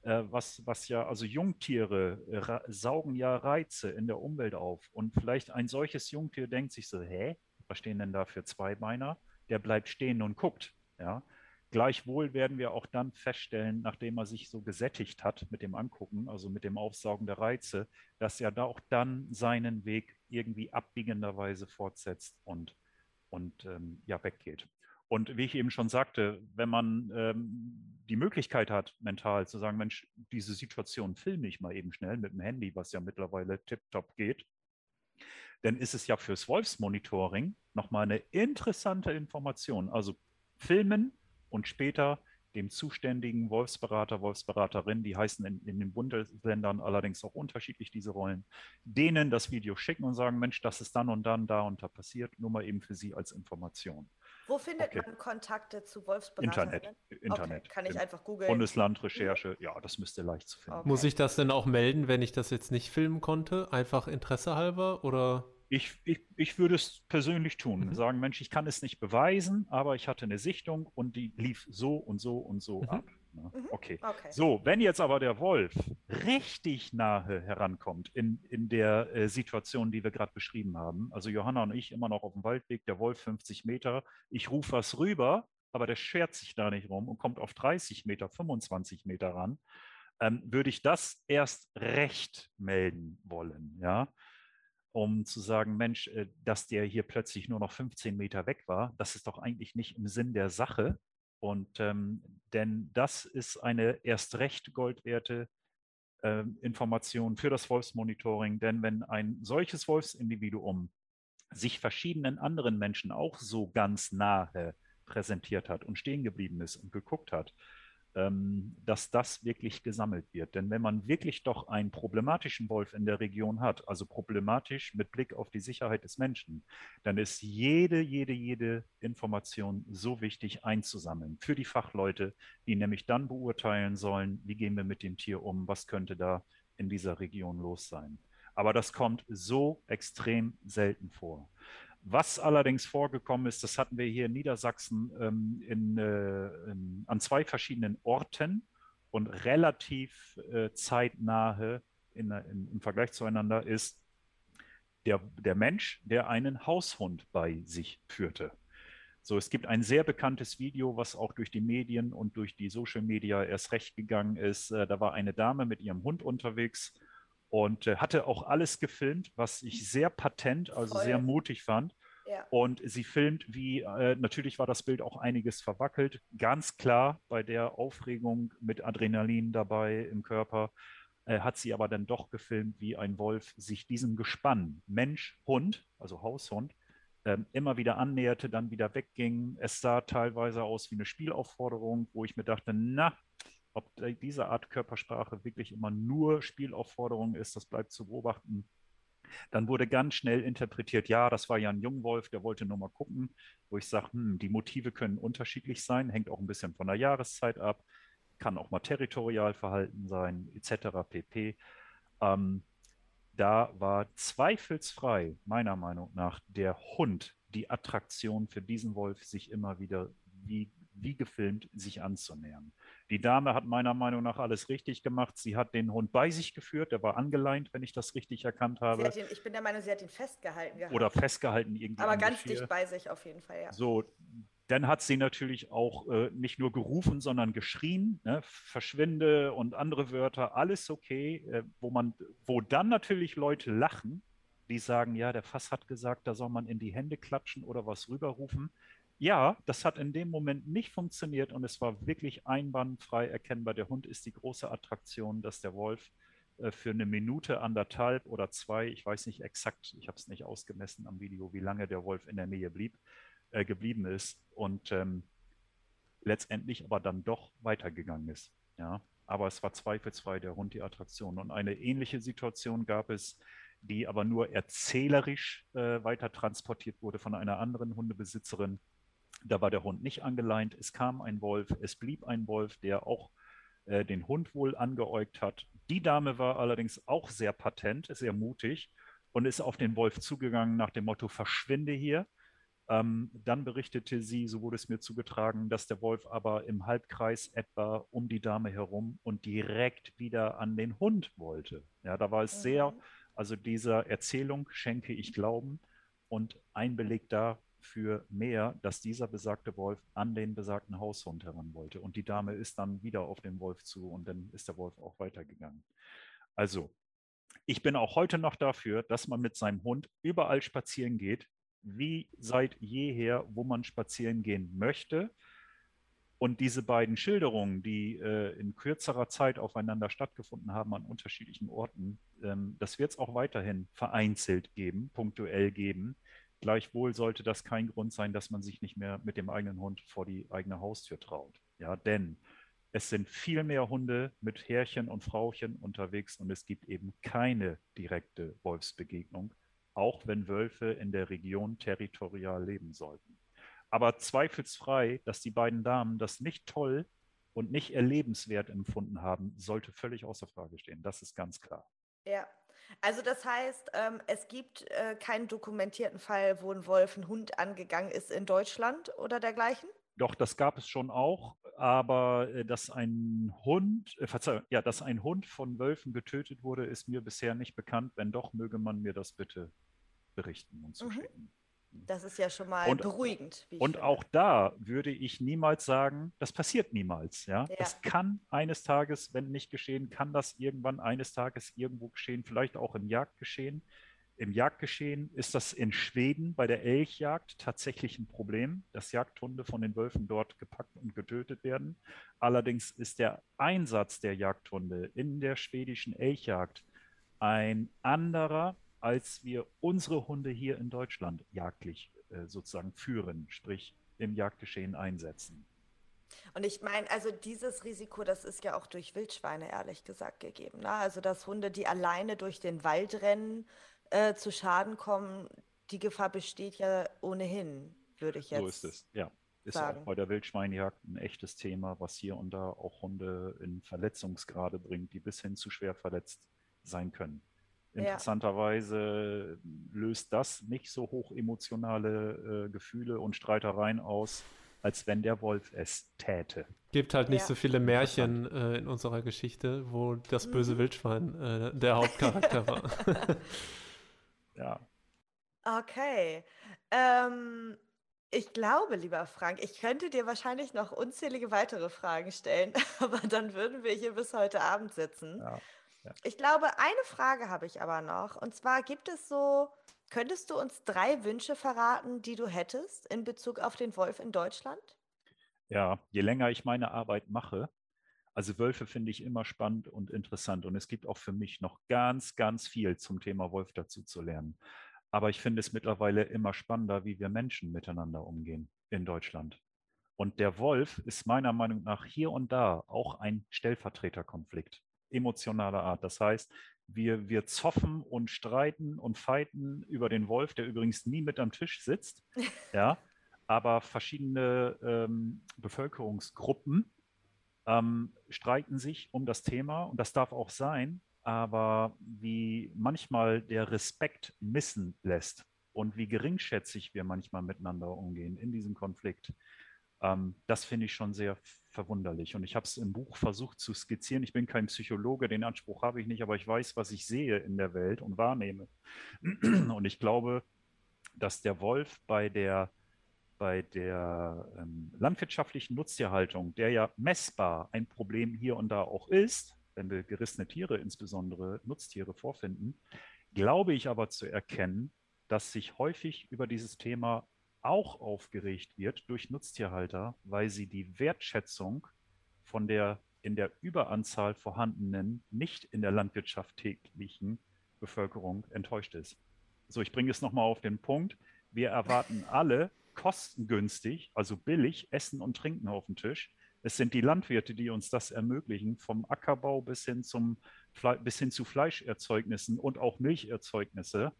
äh, was, was ja, also Jungtiere äh, saugen ja Reize in der Umwelt auf. Und vielleicht ein solches Jungtier denkt sich so, hä, was stehen denn da für Zweibeiner? Der bleibt stehen und guckt. Ja? Gleichwohl werden wir auch dann feststellen, nachdem er sich so gesättigt hat mit dem Angucken, also mit dem Aufsaugen der Reize, dass er da auch dann seinen Weg irgendwie abbiegenderweise fortsetzt und, und ähm, ja, weggeht. Und wie ich eben schon sagte, wenn man ähm, die Möglichkeit hat, mental zu sagen, Mensch, diese Situation filme ich mal eben schnell mit dem Handy, was ja mittlerweile tiptop geht, dann ist es ja fürs Wolfsmonitoring nochmal eine interessante Information. Also filmen und später dem zuständigen Wolfsberater, Wolfsberaterin, die heißen in, in, den Bundesländern allerdings auch unterschiedlich diese Rollen, denen das Video schicken und sagen, Mensch, das ist dann und dann da und da passiert, nur mal eben für Sie als Information. Wo findet okay. man Kontakte zu Wolfsberatern? Internet. Internet. Okay. Kann ich einfach googeln. Bundesland, Recherche, ja, das müsste leicht zu finden. Okay. Muss ich das denn auch melden, wenn ich das jetzt nicht filmen konnte? Einfach Interesse halber oder? Ich, ich, ich würde es persönlich tun. Mhm. Sagen, Mensch, ich kann es nicht beweisen, aber ich hatte eine Sichtung und die lief so und so und so mhm. ab. Ne? Mhm. Okay. okay. So, wenn jetzt aber der Wolf richtig nahe herankommt in, in der äh, Situation, die wir gerade beschrieben haben, also Johanna und ich immer noch auf dem Waldweg, der Wolf 50 Meter, ich rufe was rüber, aber der schert sich da nicht rum und kommt auf 30 Meter, 25 Meter ran, ähm, würde ich das erst recht melden wollen, ja um zu sagen, Mensch, äh, dass der hier plötzlich nur noch 15 Meter weg war, das ist doch eigentlich nicht im Sinn der Sache. Und ähm, denn das ist eine erst recht goldwerte äh, Information für das Wolfsmonitoring. Denn wenn ein solches Wolfsindividuum sich verschiedenen anderen Menschen auch so ganz nahe präsentiert hat und stehen geblieben ist und geguckt hat, dass das wirklich gesammelt wird. Denn wenn man wirklich doch einen problematischen Wolf in der Region hat, also problematisch mit Blick auf die Sicherheit des Menschen, dann ist jede, jede, jede Information so wichtig einzusammeln für die Fachleute, die nämlich dann beurteilen sollen, wie gehen wir mit dem Tier um, was könnte da in dieser Region los sein. Aber das kommt so extrem selten vor. Was allerdings vorgekommen ist, das hatten wir hier in Niedersachsen ähm, in, äh, in, an zwei verschiedenen Orten und relativ äh, zeitnahe in, im Vergleich zueinander ist der, der Mensch, der einen Haushund bei sich führte. So, es gibt ein sehr bekanntes Video, was auch durch die Medien und durch die Social Media erst recht gegangen ist. Äh, da war eine Dame mit ihrem Hund unterwegs und äh, hatte auch alles gefilmt, was ich sehr patent, also Voll. sehr mutig fand. Und sie filmt, wie, äh, natürlich war das Bild auch einiges verwackelt, ganz klar bei der Aufregung mit Adrenalin dabei im Körper, äh, hat sie aber dann doch gefilmt, wie ein Wolf sich diesem Gespann, Mensch, Hund, also Haushund, ähm, immer wieder annäherte, dann wieder wegging. Es sah teilweise aus wie eine Spielaufforderung, wo ich mir dachte, na, ob diese Art Körpersprache wirklich immer nur Spielaufforderung ist, das bleibt zu beobachten. Dann wurde ganz schnell interpretiert, ja, das war ja ein Jungwolf, der wollte nur mal gucken, wo ich sage, hm, die Motive können unterschiedlich sein, hängt auch ein bisschen von der Jahreszeit ab, kann auch mal Territorialverhalten sein, etc. pp. Ähm, da war zweifelsfrei, meiner Meinung nach, der Hund die Attraktion für diesen Wolf, sich immer wieder wie, wie gefilmt sich anzunähern. Die Dame hat meiner Meinung nach alles richtig gemacht. Sie hat den Hund bei sich geführt, der war angeleint, wenn ich das richtig erkannt habe. Ihn, ich bin der Meinung, sie hat ihn festgehalten gehabt. Oder festgehalten irgendwie. Aber ganz dicht bei sich auf jeden Fall, ja. So, dann hat sie natürlich auch äh, nicht nur gerufen, sondern geschrien, ne? verschwinde und andere Wörter, alles okay, äh, wo man, wo dann natürlich Leute lachen, die sagen, ja, der Fass hat gesagt, da soll man in die Hände klatschen oder was rüberrufen. Ja, das hat in dem Moment nicht funktioniert und es war wirklich einwandfrei erkennbar. Der Hund ist die große Attraktion, dass der Wolf äh, für eine Minute, anderthalb oder zwei, ich weiß nicht exakt, ich habe es nicht ausgemessen am Video, wie lange der Wolf in der Nähe blieb, äh, geblieben ist und ähm, letztendlich aber dann doch weitergegangen ist. Ja, aber es war zweifelsfrei der Hund die Attraktion. Und eine ähnliche Situation gab es, die aber nur erzählerisch äh, weiter transportiert wurde von einer anderen Hundebesitzerin. Da war der Hund nicht angeleint. Es kam ein Wolf, es blieb ein Wolf, der auch äh, den Hund wohl angeäugt hat. Die Dame war allerdings auch sehr patent, sehr mutig und ist auf den Wolf zugegangen nach dem Motto, verschwinde hier. Ähm, dann berichtete sie, so wurde es mir zugetragen, dass der Wolf aber im Halbkreis etwa um die Dame herum und direkt wieder an den Hund wollte. Ja, da war es mhm. sehr, also dieser Erzählung schenke ich Glauben und ein Beleg dafür mehr, dass dieser besagte Wolf an den besagten Haushund heran wollte. Und die Dame ist dann wieder auf den Wolf zu und dann ist der Wolf auch weitergegangen. Also, ich bin auch heute noch dafür, dass man mit seinem Hund überall spazieren geht, wie seit jeher, wo man spazieren gehen möchte. Und diese beiden Schilderungen, die äh, in kürzerer Zeit aufeinander stattgefunden haben an unterschiedlichen Orten, ähm, das wird es auch weiterhin vereinzelt geben, punktuell geben. Gleichwohl sollte das kein Grund sein, dass man sich nicht mehr mit dem eigenen Hund vor die eigene Haustür traut. Ja, denn es sind viel mehr Hunde mit Herrchen und Frauchen unterwegs und es gibt eben keine direkte Wolfsbegegnung auch wenn Wölfe in der Region territorial leben sollten. Aber zweifelsfrei, dass die beiden Damen das nicht toll und nicht erlebenswert empfunden haben, sollte völlig außer Frage stehen. Das ist ganz klar. Ja, also das heißt, ähm, es gibt äh, keinen dokumentierten Fall, wo ein Wolf einen Hund angegangen ist in Deutschland oder dergleichen? Doch, das gab es schon auch, aber äh, dass ein Hund, äh, Verzeihung, ja, dass ein Hund von Wölfen getötet wurde, ist mir bisher nicht bekannt. Wenn doch, möge man mir das bitte berichten und zuschicken. Mhm. Das ist ja schon mal und, beruhigend. und finde. auch da würde ich niemals sagen, das passiert niemals. Ja? ja? Das kann eines Tages, wenn nicht geschehen, kann das irgendwann eines Tages irgendwo geschehen, vielleicht auch im Jagdgeschehen. Im Jagdgeschehen ist das in Schweden bei der Elchjagd tatsächlich ein Problem, dass Jagdhunde von den Wölfen dort gepackt und getötet werden. Allerdings ist der Einsatz der Jagdhunde in der schwedischen Elchjagd ein anderer als wir unsere Hunde hier in Deutschland jagdlich äh, sozusagen führen, sprich im Jagdgeschehen einsetzen. Und ich meine, also dieses Risiko, das ist ja auch durch Wildschweine ehrlich gesagt gegeben. Ne? Also dass Hunde, die alleine durch den Wald rennen, äh, zu Schaden kommen, die Gefahr besteht ja ohnehin, würde ich jetzt. So ist es, ja. Ist sagen. auch bei der Wildschweinjagd ein echtes Thema, was hier und da auch Hunde in Verletzungsgrade bringt, die bis hin zu schwer verletzt sein können. Interessanterweise löst das nicht so hoch emotionale äh, Gefühle und Streitereien aus, als wenn der Wolf es täte. Gibt halt nicht ja. so viele Märchen äh, in unserer Geschichte, wo das böse mhm. Wildschwein äh, der Hauptcharakter war. ja. Okay. Ähm, ich glaube, lieber Frank, ich könnte dir wahrscheinlich noch unzählige weitere Fragen stellen, aber dann würden wir hier bis heute Abend sitzen. Ja. Ich glaube, eine Frage habe ich aber noch. Und zwar gibt es so könntest du uns drei Wünsche verraten, die du hättest in Bezug auf den Wolf in Deutschland? Ja, je länger ich meine Arbeit mache, also Wölfe finde ich immer spannend und interessant und es gibt auch für mich noch ganz, ganz viel zum Thema Wolf dazu zu lernen. Aber ich finde es mittlerweile immer spannender, wie wir Menschen miteinander umgehen in Deutschland. Und der Wolf ist meiner Meinung nach hier und da auch ein Stellvertreterkonflikt emotionaler Art. Das heißt, wir, wir zoffen und streiten und fighten über den Wolf, der übrigens nie mit am Tisch sitzt. ja, aber verschiedene ähm, Bevölkerungsgruppen ähm, streiten sich um das Thema und das darf auch sein, aber wie manchmal der Respekt missen lässt und wie geringschätzig wir manchmal miteinander umgehen in diesem Konflikt, ähm, das finde ich schon sehr verwunderlich. Und ich habe es im Buch versucht zu skizzieren. Ich bin kein Psychologe, den Anspruch habe ich nicht, aber ich weiß, was ich sehe in der Welt und wahrnehme. Und ich glaube, dass der Wolf bei der, bei der ähm, landwirtschaftlichen Nutztierhaltung, der ja messbar ein Problem hier und da auch ist, wenn wir gerissene Tiere, insbesondere Nutztiere, vorfinden, glaube ich aber zu erkennen, dass sich häufig über dieses Thema auch aufgeregt wird durch Nutztierhalter, weil sie die Wertschätzung von der in der Überanzahl vorhandenen, nicht in der Landwirtschaft täglichen Bevölkerung enttäuscht ist. So, ich bringe es nochmal auf den Punkt. Wir erwarten alle kostengünstig, also billig, Essen und Trinken auf den Tisch. Es sind die Landwirte, die uns das ermöglichen, vom Ackerbau bis hin, zum, bis hin zu Fleischerzeugnissen und auch Milcherzeugnisse.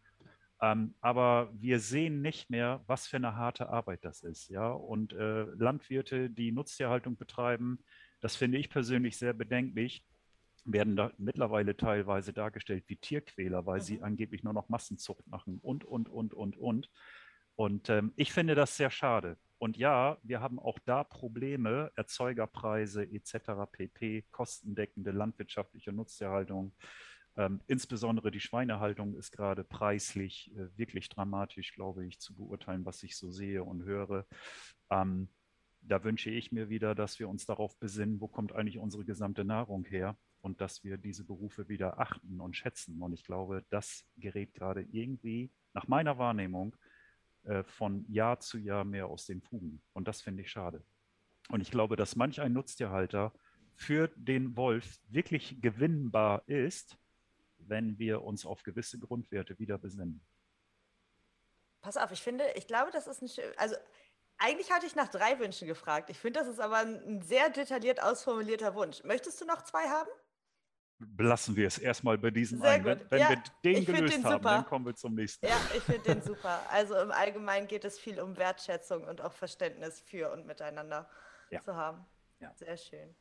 Ähm, aber wir sehen nicht mehr, was für eine harte Arbeit das ist. Ja? Und äh, Landwirte, die Nutztierhaltung betreiben, das finde ich persönlich sehr bedenklich, werden da mittlerweile teilweise dargestellt wie Tierquäler, weil mhm. sie angeblich nur noch Massenzucht machen und, und, und, und, und. Und ähm, ich finde das sehr schade. Und ja, wir haben auch da Probleme, Erzeugerpreise etc., pp, kostendeckende landwirtschaftliche Nutztierhaltung. Ähm, insbesondere die Schweinehaltung ist gerade preislich äh, wirklich dramatisch, glaube ich, zu beurteilen, was ich so sehe und höre. Ähm, da wünsche ich mir wieder, dass wir uns darauf besinnen, wo kommt eigentlich unsere gesamte Nahrung her und dass wir diese Berufe wieder achten und schätzen. Und ich glaube, das gerät gerade irgendwie, nach meiner Wahrnehmung, äh, von Jahr zu Jahr mehr aus den Fugen. Und das finde ich schade. Und ich glaube, dass manch ein Nutztierhalter für den Wolf wirklich gewinnbar ist, wenn wir uns auf gewisse Grundwerte wieder besinnen. Pass auf, ich finde, ich glaube, das ist ein schön, also eigentlich hatte ich nach drei Wünschen gefragt. Ich finde, das ist aber ein sehr detailliert ausformulierter Wunsch. Möchtest du noch zwei haben? Belassen wir es erstmal bei diesen Sehr einen. Wenn, wenn ja, wir den gelöst den haben, super. dann kommen wir zum nächsten. Ja, ich finde den super. Also im Allgemeinen geht es viel um Wertschätzung und auch Verständnis für und miteinander ja. zu haben. Ja. Sehr schön.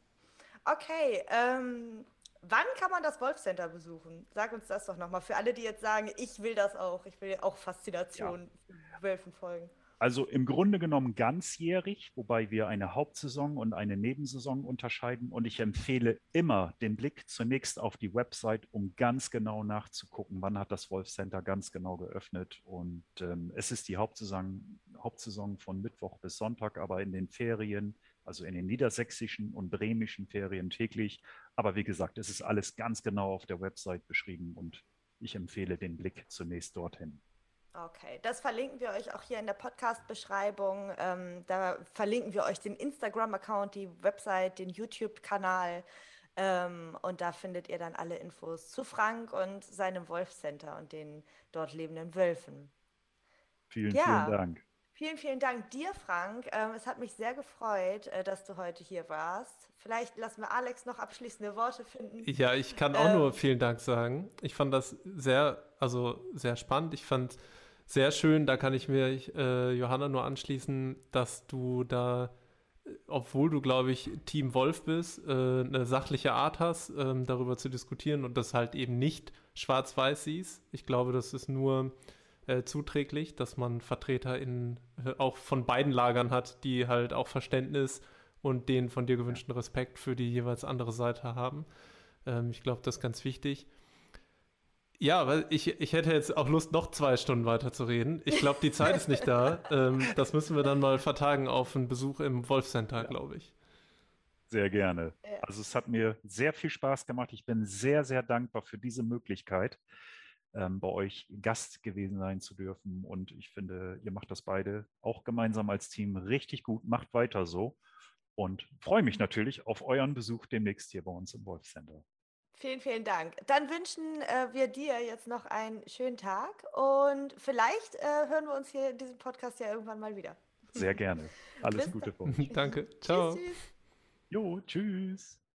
Okay, ähm, Wann kann man das Wolfcenter besuchen? Sag uns das doch nochmal. Für alle, die jetzt sagen, ich will das auch, ich will auch Faszination ja. Wölfen folgen. Also im Grunde genommen ganzjährig, wobei wir eine Hauptsaison und eine Nebensaison unterscheiden. Und ich empfehle immer den Blick zunächst auf die Website, um ganz genau nachzugucken, wann hat das Wolfcenter ganz genau geöffnet. Und ähm, es ist die Hauptsaison, Hauptsaison von Mittwoch bis Sonntag, aber in den Ferien also in den niedersächsischen und bremischen Ferien täglich. Aber wie gesagt, es ist alles ganz genau auf der Website beschrieben und ich empfehle den Blick zunächst dorthin. Okay, das verlinken wir euch auch hier in der Podcast-Beschreibung. Ähm, da verlinken wir euch den Instagram-Account, die Website, den YouTube-Kanal. Ähm, und da findet ihr dann alle Infos zu Frank und seinem Wolf-Center und den dort lebenden Wölfen. Vielen, ja. vielen Dank. Vielen, vielen Dank dir, Frank. Ähm, es hat mich sehr gefreut, äh, dass du heute hier warst. Vielleicht lassen wir Alex noch abschließende Worte finden. Ja, ich kann auch ähm, nur vielen Dank sagen. Ich fand das sehr, also sehr spannend. Ich fand sehr schön, da kann ich mir äh, Johanna nur anschließen, dass du da, obwohl du, glaube ich, Team Wolf bist, äh, eine sachliche Art hast, äh, darüber zu diskutieren und das halt eben nicht schwarz-weiß siehst. Ich glaube, das ist nur äh, zuträglich, dass man Vertreter in, äh, auch von beiden Lagern hat, die halt auch Verständnis und den von dir gewünschten Respekt für die jeweils andere Seite haben. Ähm, ich glaube, das ist ganz wichtig. Ja, weil ich, ich hätte jetzt auch Lust, noch zwei Stunden weiter zu reden. Ich glaube, die Zeit ist nicht da. Ähm, das müssen wir dann mal vertagen auf einen Besuch im Wolf Center, ja. glaube ich. Sehr gerne. Also es hat mir sehr viel Spaß gemacht. Ich bin sehr, sehr dankbar für diese Möglichkeit. Ähm, bei euch Gast gewesen sein zu dürfen. Und ich finde, ihr macht das beide auch gemeinsam als Team richtig gut. Macht weiter so. Und freue mich natürlich auf euren Besuch demnächst hier bei uns im Wolf Center. Vielen, vielen Dank. Dann wünschen äh, wir dir jetzt noch einen schönen Tag und vielleicht äh, hören wir uns hier in diesem Podcast ja irgendwann mal wieder. Sehr gerne. Alles Bis Gute für euch. Danke. Ciao. Tschüss, tschüss. Jo, tschüss.